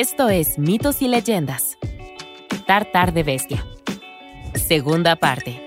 Esto es Mitos y Leyendas. Tartar de Bestia. Segunda parte.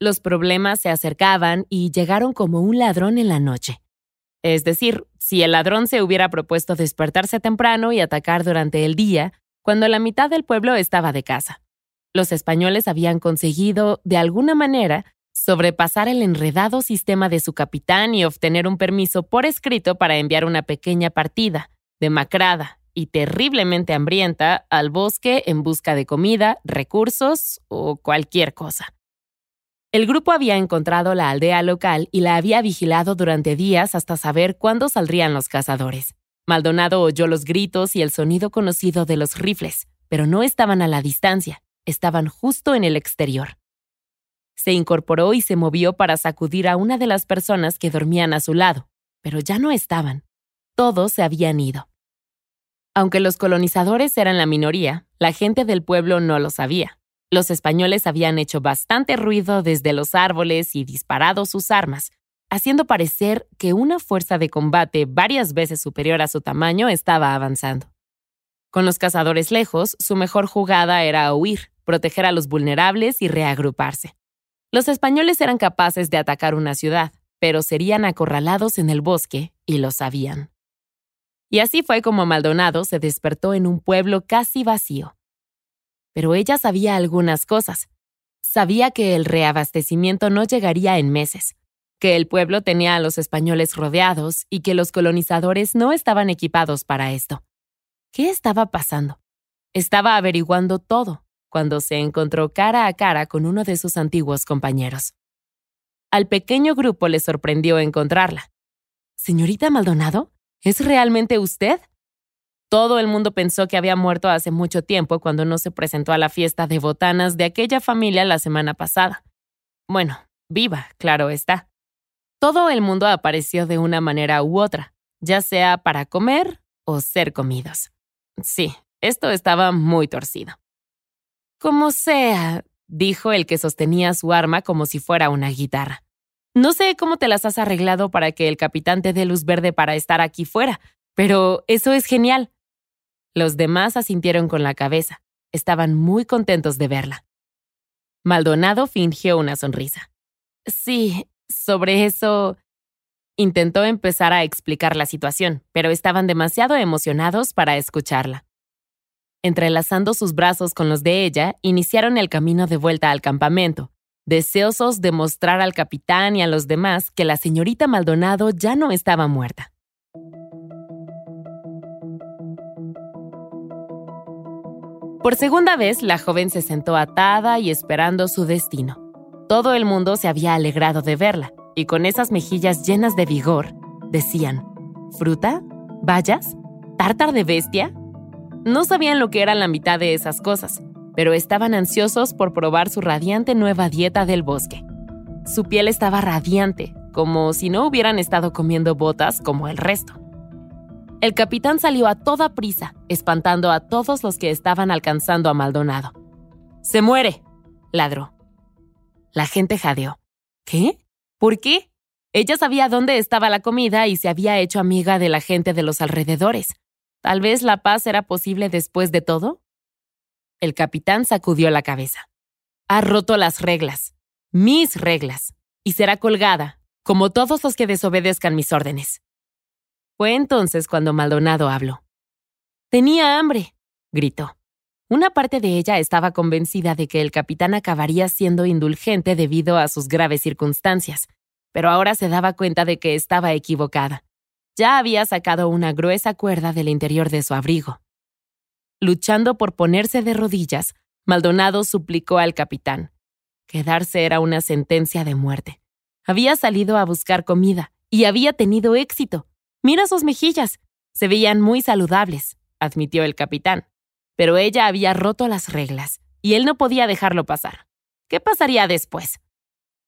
Los problemas se acercaban y llegaron como un ladrón en la noche. Es decir, si el ladrón se hubiera propuesto despertarse temprano y atacar durante el día, cuando la mitad del pueblo estaba de casa. Los españoles habían conseguido, de alguna manera, sobrepasar el enredado sistema de su capitán y obtener un permiso por escrito para enviar una pequeña partida, demacrada y terriblemente hambrienta, al bosque en busca de comida, recursos o cualquier cosa. El grupo había encontrado la aldea local y la había vigilado durante días hasta saber cuándo saldrían los cazadores. Maldonado oyó los gritos y el sonido conocido de los rifles, pero no estaban a la distancia, estaban justo en el exterior. Se incorporó y se movió para sacudir a una de las personas que dormían a su lado, pero ya no estaban. Todos se habían ido. Aunque los colonizadores eran la minoría, la gente del pueblo no lo sabía. Los españoles habían hecho bastante ruido desde los árboles y disparado sus armas, haciendo parecer que una fuerza de combate varias veces superior a su tamaño estaba avanzando. Con los cazadores lejos, su mejor jugada era huir, proteger a los vulnerables y reagruparse. Los españoles eran capaces de atacar una ciudad, pero serían acorralados en el bosque y lo sabían. Y así fue como Maldonado se despertó en un pueblo casi vacío. Pero ella sabía algunas cosas. Sabía que el reabastecimiento no llegaría en meses, que el pueblo tenía a los españoles rodeados y que los colonizadores no estaban equipados para esto. ¿Qué estaba pasando? Estaba averiguando todo, cuando se encontró cara a cara con uno de sus antiguos compañeros. Al pequeño grupo le sorprendió encontrarla. Señorita Maldonado, ¿es realmente usted? Todo el mundo pensó que había muerto hace mucho tiempo cuando no se presentó a la fiesta de botanas de aquella familia la semana pasada. Bueno, viva, claro está. Todo el mundo apareció de una manera u otra, ya sea para comer o ser comidos. Sí, esto estaba muy torcido. Como sea, dijo el que sostenía su arma como si fuera una guitarra. No sé cómo te las has arreglado para que el capitán te dé luz verde para estar aquí fuera, pero eso es genial. Los demás asintieron con la cabeza. Estaban muy contentos de verla. Maldonado fingió una sonrisa. Sí, sobre eso... Intentó empezar a explicar la situación, pero estaban demasiado emocionados para escucharla. Entrelazando sus brazos con los de ella, iniciaron el camino de vuelta al campamento, deseosos de mostrar al capitán y a los demás que la señorita Maldonado ya no estaba muerta. Por segunda vez, la joven se sentó atada y esperando su destino. Todo el mundo se había alegrado de verla, y con esas mejillas llenas de vigor, decían, ¿fruta? ¿Bayas? ¿Tártar de bestia? No sabían lo que era la mitad de esas cosas, pero estaban ansiosos por probar su radiante nueva dieta del bosque. Su piel estaba radiante, como si no hubieran estado comiendo botas como el resto. El capitán salió a toda prisa, espantando a todos los que estaban alcanzando a Maldonado. ¡Se muere! ladró. La gente jadeó. ¿Qué? ¿Por qué? Ella sabía dónde estaba la comida y se había hecho amiga de la gente de los alrededores. Tal vez la paz era posible después de todo. El capitán sacudió la cabeza. Ha roto las reglas, mis reglas, y será colgada, como todos los que desobedezcan mis órdenes. Fue entonces cuando Maldonado habló. Tenía hambre, gritó. Una parte de ella estaba convencida de que el capitán acabaría siendo indulgente debido a sus graves circunstancias, pero ahora se daba cuenta de que estaba equivocada. Ya había sacado una gruesa cuerda del interior de su abrigo. Luchando por ponerse de rodillas, Maldonado suplicó al capitán. Quedarse era una sentencia de muerte. Había salido a buscar comida y había tenido éxito. Mira sus mejillas. Se veían muy saludables, admitió el capitán. Pero ella había roto las reglas y él no podía dejarlo pasar. ¿Qué pasaría después?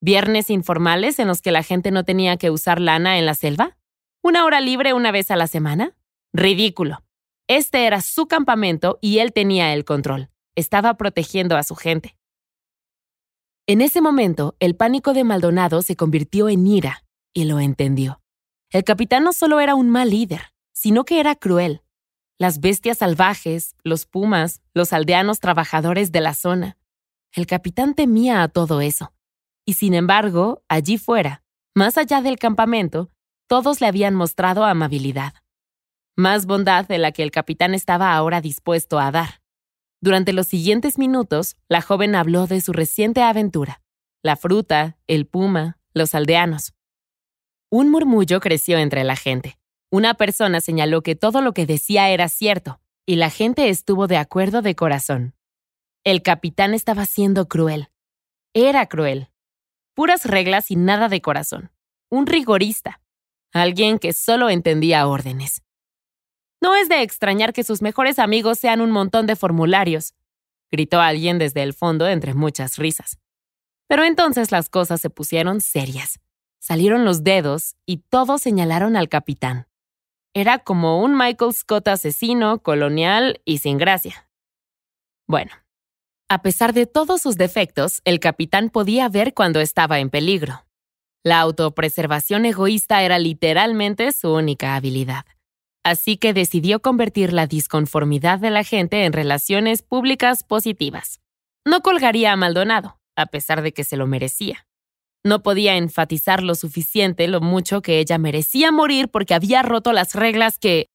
¿Viernes informales en los que la gente no tenía que usar lana en la selva? ¿Una hora libre una vez a la semana? Ridículo. Este era su campamento y él tenía el control. Estaba protegiendo a su gente. En ese momento, el pánico de Maldonado se convirtió en ira, y lo entendió. El capitán no solo era un mal líder, sino que era cruel. Las bestias salvajes, los pumas, los aldeanos trabajadores de la zona. El capitán temía a todo eso. Y sin embargo, allí fuera, más allá del campamento, todos le habían mostrado amabilidad. Más bondad de la que el capitán estaba ahora dispuesto a dar. Durante los siguientes minutos, la joven habló de su reciente aventura, la fruta, el puma, los aldeanos. Un murmullo creció entre la gente. Una persona señaló que todo lo que decía era cierto, y la gente estuvo de acuerdo de corazón. El capitán estaba siendo cruel. Era cruel. Puras reglas y nada de corazón. Un rigorista. Alguien que solo entendía órdenes. No es de extrañar que sus mejores amigos sean un montón de formularios, gritó alguien desde el fondo entre muchas risas. Pero entonces las cosas se pusieron serias. Salieron los dedos y todos señalaron al capitán. Era como un Michael Scott asesino, colonial y sin gracia. Bueno, a pesar de todos sus defectos, el capitán podía ver cuando estaba en peligro. La autopreservación egoísta era literalmente su única habilidad así que decidió convertir la disconformidad de la gente en relaciones públicas positivas. No colgaría a Maldonado, a pesar de que se lo merecía. No podía enfatizar lo suficiente lo mucho que ella merecía morir porque había roto las reglas que...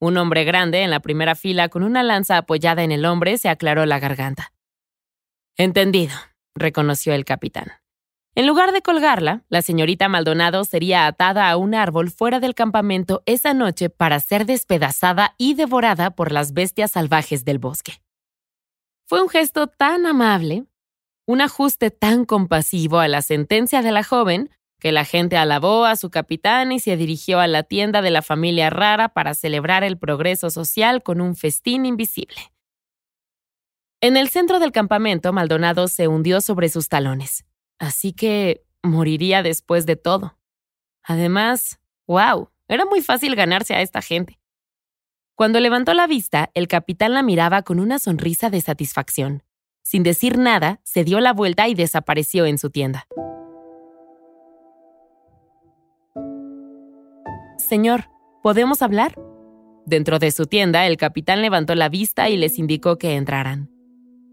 Un hombre grande en la primera fila con una lanza apoyada en el hombre se aclaró la garganta. Entendido, reconoció el capitán. En lugar de colgarla, la señorita Maldonado sería atada a un árbol fuera del campamento esa noche para ser despedazada y devorada por las bestias salvajes del bosque. Fue un gesto tan amable, un ajuste tan compasivo a la sentencia de la joven, que la gente alabó a su capitán y se dirigió a la tienda de la familia rara para celebrar el progreso social con un festín invisible. En el centro del campamento, Maldonado se hundió sobre sus talones. Así que moriría después de todo. Además, wow, era muy fácil ganarse a esta gente. Cuando levantó la vista, el capitán la miraba con una sonrisa de satisfacción. Sin decir nada, se dio la vuelta y desapareció en su tienda. Señor, ¿podemos hablar? Dentro de su tienda, el capitán levantó la vista y les indicó que entraran.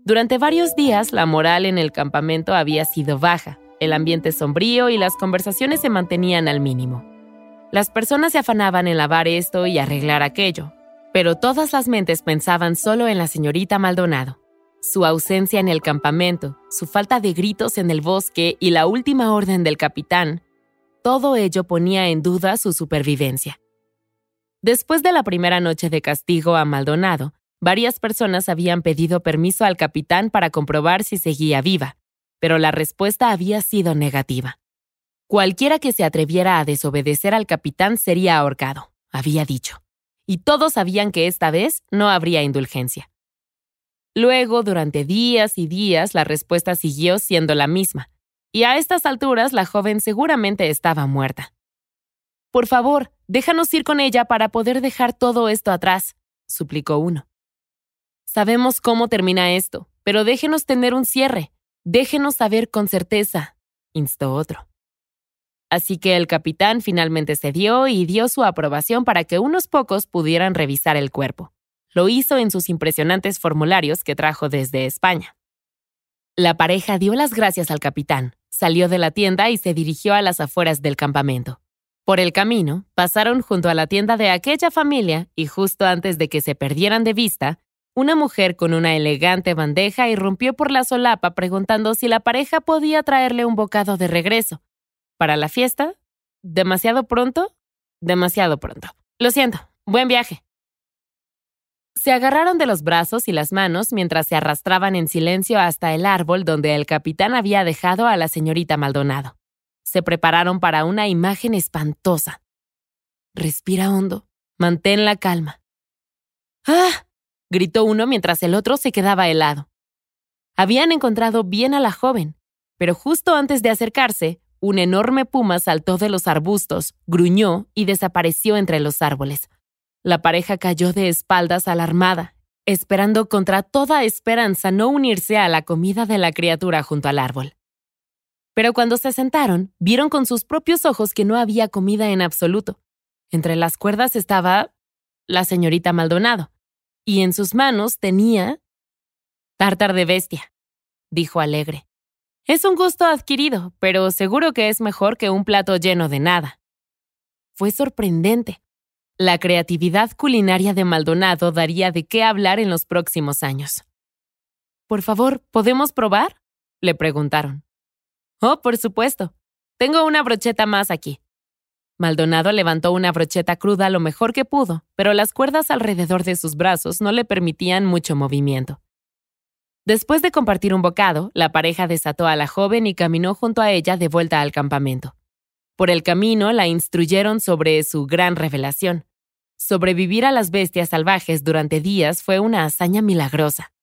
Durante varios días la moral en el campamento había sido baja, el ambiente sombrío y las conversaciones se mantenían al mínimo. Las personas se afanaban en lavar esto y arreglar aquello, pero todas las mentes pensaban solo en la señorita Maldonado. Su ausencia en el campamento, su falta de gritos en el bosque y la última orden del capitán, todo ello ponía en duda su supervivencia. Después de la primera noche de castigo a Maldonado, Varias personas habían pedido permiso al capitán para comprobar si seguía viva, pero la respuesta había sido negativa. Cualquiera que se atreviera a desobedecer al capitán sería ahorcado, había dicho, y todos sabían que esta vez no habría indulgencia. Luego, durante días y días, la respuesta siguió siendo la misma, y a estas alturas la joven seguramente estaba muerta. Por favor, déjanos ir con ella para poder dejar todo esto atrás, suplicó uno. Sabemos cómo termina esto, pero déjenos tener un cierre. Déjenos saber con certeza, instó otro. Así que el capitán finalmente cedió y dio su aprobación para que unos pocos pudieran revisar el cuerpo. Lo hizo en sus impresionantes formularios que trajo desde España. La pareja dio las gracias al capitán, salió de la tienda y se dirigió a las afueras del campamento. Por el camino, pasaron junto a la tienda de aquella familia y justo antes de que se perdieran de vista, una mujer con una elegante bandeja irrumpió por la solapa preguntando si la pareja podía traerle un bocado de regreso. ¿Para la fiesta? ¿Demasiado pronto? Demasiado pronto. Lo siento. Buen viaje. Se agarraron de los brazos y las manos mientras se arrastraban en silencio hasta el árbol donde el capitán había dejado a la señorita Maldonado. Se prepararon para una imagen espantosa. Respira hondo. Mantén la calma. ¡Ah! Gritó uno mientras el otro se quedaba helado. Habían encontrado bien a la joven, pero justo antes de acercarse, un enorme puma saltó de los arbustos, gruñó y desapareció entre los árboles. La pareja cayó de espaldas alarmada, esperando contra toda esperanza no unirse a la comida de la criatura junto al árbol. Pero cuando se sentaron, vieron con sus propios ojos que no había comida en absoluto. Entre las cuerdas estaba la señorita Maldonado, y en sus manos tenía... Tártar de bestia, dijo alegre. Es un gusto adquirido, pero seguro que es mejor que un plato lleno de nada. Fue sorprendente. La creatividad culinaria de Maldonado daría de qué hablar en los próximos años. Por favor, ¿podemos probar? le preguntaron. Oh, por supuesto. Tengo una brocheta más aquí. Maldonado levantó una brocheta cruda lo mejor que pudo, pero las cuerdas alrededor de sus brazos no le permitían mucho movimiento. Después de compartir un bocado, la pareja desató a la joven y caminó junto a ella de vuelta al campamento. Por el camino la instruyeron sobre su gran revelación. Sobrevivir a las bestias salvajes durante días fue una hazaña milagrosa.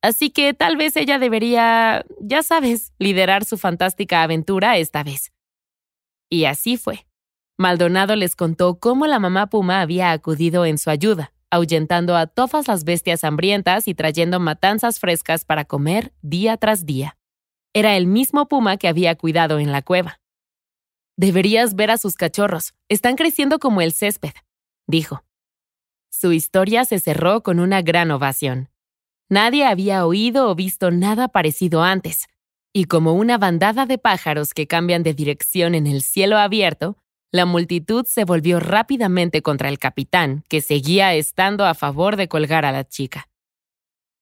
Así que tal vez ella debería, ya sabes, liderar su fantástica aventura esta vez. Y así fue. Maldonado les contó cómo la mamá puma había acudido en su ayuda, ahuyentando a todas las bestias hambrientas y trayendo matanzas frescas para comer día tras día. Era el mismo puma que había cuidado en la cueva. Deberías ver a sus cachorros, están creciendo como el césped, dijo. Su historia se cerró con una gran ovación. Nadie había oído o visto nada parecido antes, y como una bandada de pájaros que cambian de dirección en el cielo abierto, la multitud se volvió rápidamente contra el capitán, que seguía estando a favor de colgar a la chica.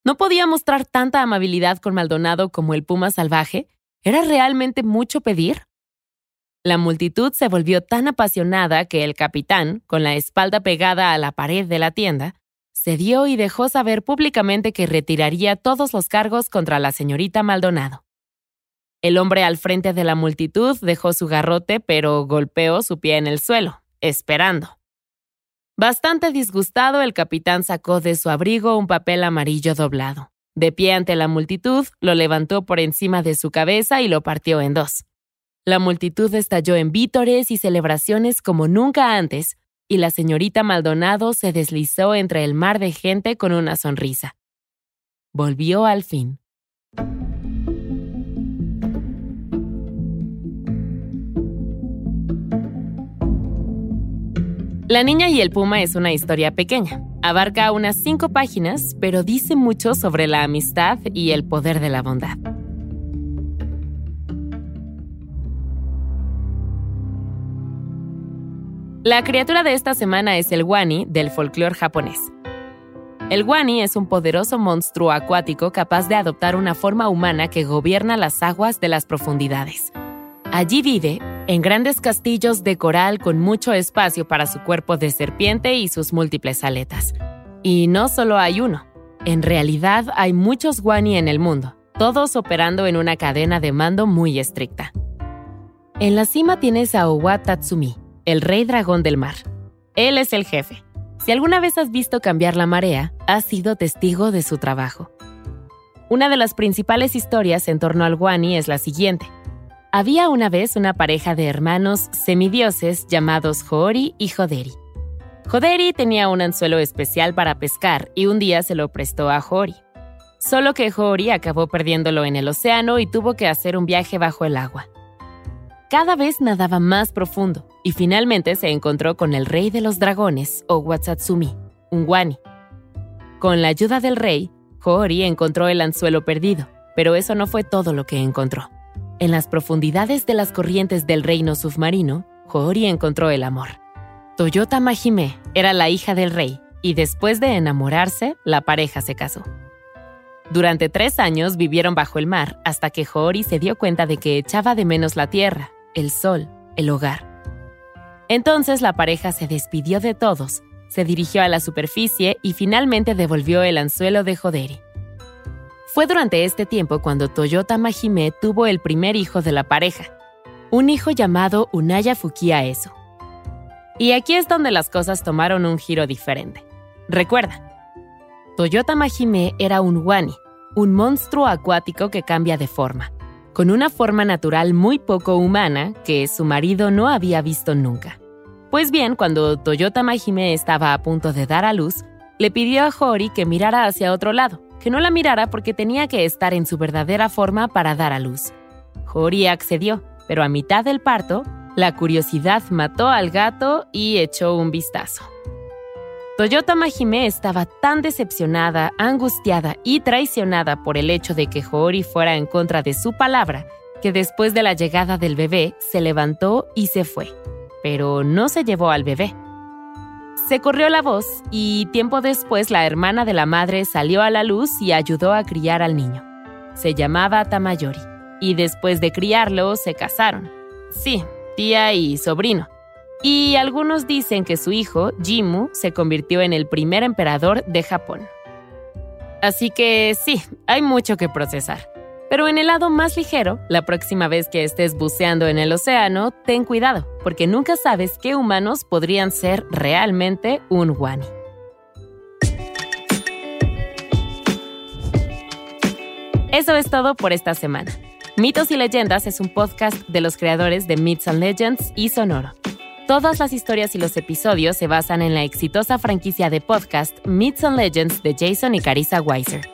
¿No podía mostrar tanta amabilidad con Maldonado como el puma salvaje? ¿Era realmente mucho pedir? La multitud se volvió tan apasionada que el capitán, con la espalda pegada a la pared de la tienda, cedió y dejó saber públicamente que retiraría todos los cargos contra la señorita Maldonado. El hombre al frente de la multitud dejó su garrote, pero golpeó su pie en el suelo, esperando. Bastante disgustado, el capitán sacó de su abrigo un papel amarillo doblado. De pie ante la multitud, lo levantó por encima de su cabeza y lo partió en dos. La multitud estalló en vítores y celebraciones como nunca antes, y la señorita Maldonado se deslizó entre el mar de gente con una sonrisa. Volvió al fin. La niña y el puma es una historia pequeña. Abarca unas cinco páginas, pero dice mucho sobre la amistad y el poder de la bondad. La criatura de esta semana es el wani del folclore japonés. El wani es un poderoso monstruo acuático capaz de adoptar una forma humana que gobierna las aguas de las profundidades. Allí vive en grandes castillos de coral con mucho espacio para su cuerpo de serpiente y sus múltiples aletas. Y no solo hay uno, en realidad hay muchos Wani en el mundo, todos operando en una cadena de mando muy estricta. En la cima tienes a Owa Tatsumi, el rey dragón del mar. Él es el jefe. Si alguna vez has visto cambiar la marea, has sido testigo de su trabajo. Una de las principales historias en torno al Wani es la siguiente. Había una vez una pareja de hermanos semidioses llamados Hoori y Joderi. Joderi tenía un anzuelo especial para pescar y un día se lo prestó a Hoori. Solo que Hoori acabó perdiéndolo en el océano y tuvo que hacer un viaje bajo el agua. Cada vez nadaba más profundo y finalmente se encontró con el rey de los dragones, o Watsatsumi, un wani. Con la ayuda del rey, Hoori encontró el anzuelo perdido, pero eso no fue todo lo que encontró. En las profundidades de las corrientes del reino submarino, Hoori encontró el amor. Toyota Mahime era la hija del rey y después de enamorarse, la pareja se casó. Durante tres años vivieron bajo el mar hasta que Hoori se dio cuenta de que echaba de menos la tierra, el sol, el hogar. Entonces la pareja se despidió de todos, se dirigió a la superficie y finalmente devolvió el anzuelo de Joderi. Fue durante este tiempo cuando Toyota Mahime tuvo el primer hijo de la pareja, un hijo llamado Unaya Fukia Eso. Y aquí es donde las cosas tomaron un giro diferente. Recuerda, Toyota Mahime era un wani, un monstruo acuático que cambia de forma, con una forma natural muy poco humana que su marido no había visto nunca. Pues bien, cuando Toyota Mahime estaba a punto de dar a luz, le pidió a Hori que mirara hacia otro lado, que no la mirara porque tenía que estar en su verdadera forma para dar a luz. Hori accedió, pero a mitad del parto, la curiosidad mató al gato y echó un vistazo. Toyota Mahime estaba tan decepcionada, angustiada y traicionada por el hecho de que Hori fuera en contra de su palabra, que después de la llegada del bebé se levantó y se fue, pero no se llevó al bebé. Se corrió la voz y tiempo después la hermana de la madre salió a la luz y ayudó a criar al niño. Se llamaba Tamayori y después de criarlo se casaron. Sí, tía y sobrino y algunos dicen que su hijo, Jimu, se convirtió en el primer emperador de Japón. Así que sí, hay mucho que procesar. Pero en el lado más ligero, la próxima vez que estés buceando en el océano, ten cuidado, porque nunca sabes qué humanos podrían ser realmente un wani. Eso es todo por esta semana. Mitos y Leyendas es un podcast de los creadores de Myths and Legends y Sonoro. Todas las historias y los episodios se basan en la exitosa franquicia de podcast Myths and Legends de Jason y Carissa Weiser.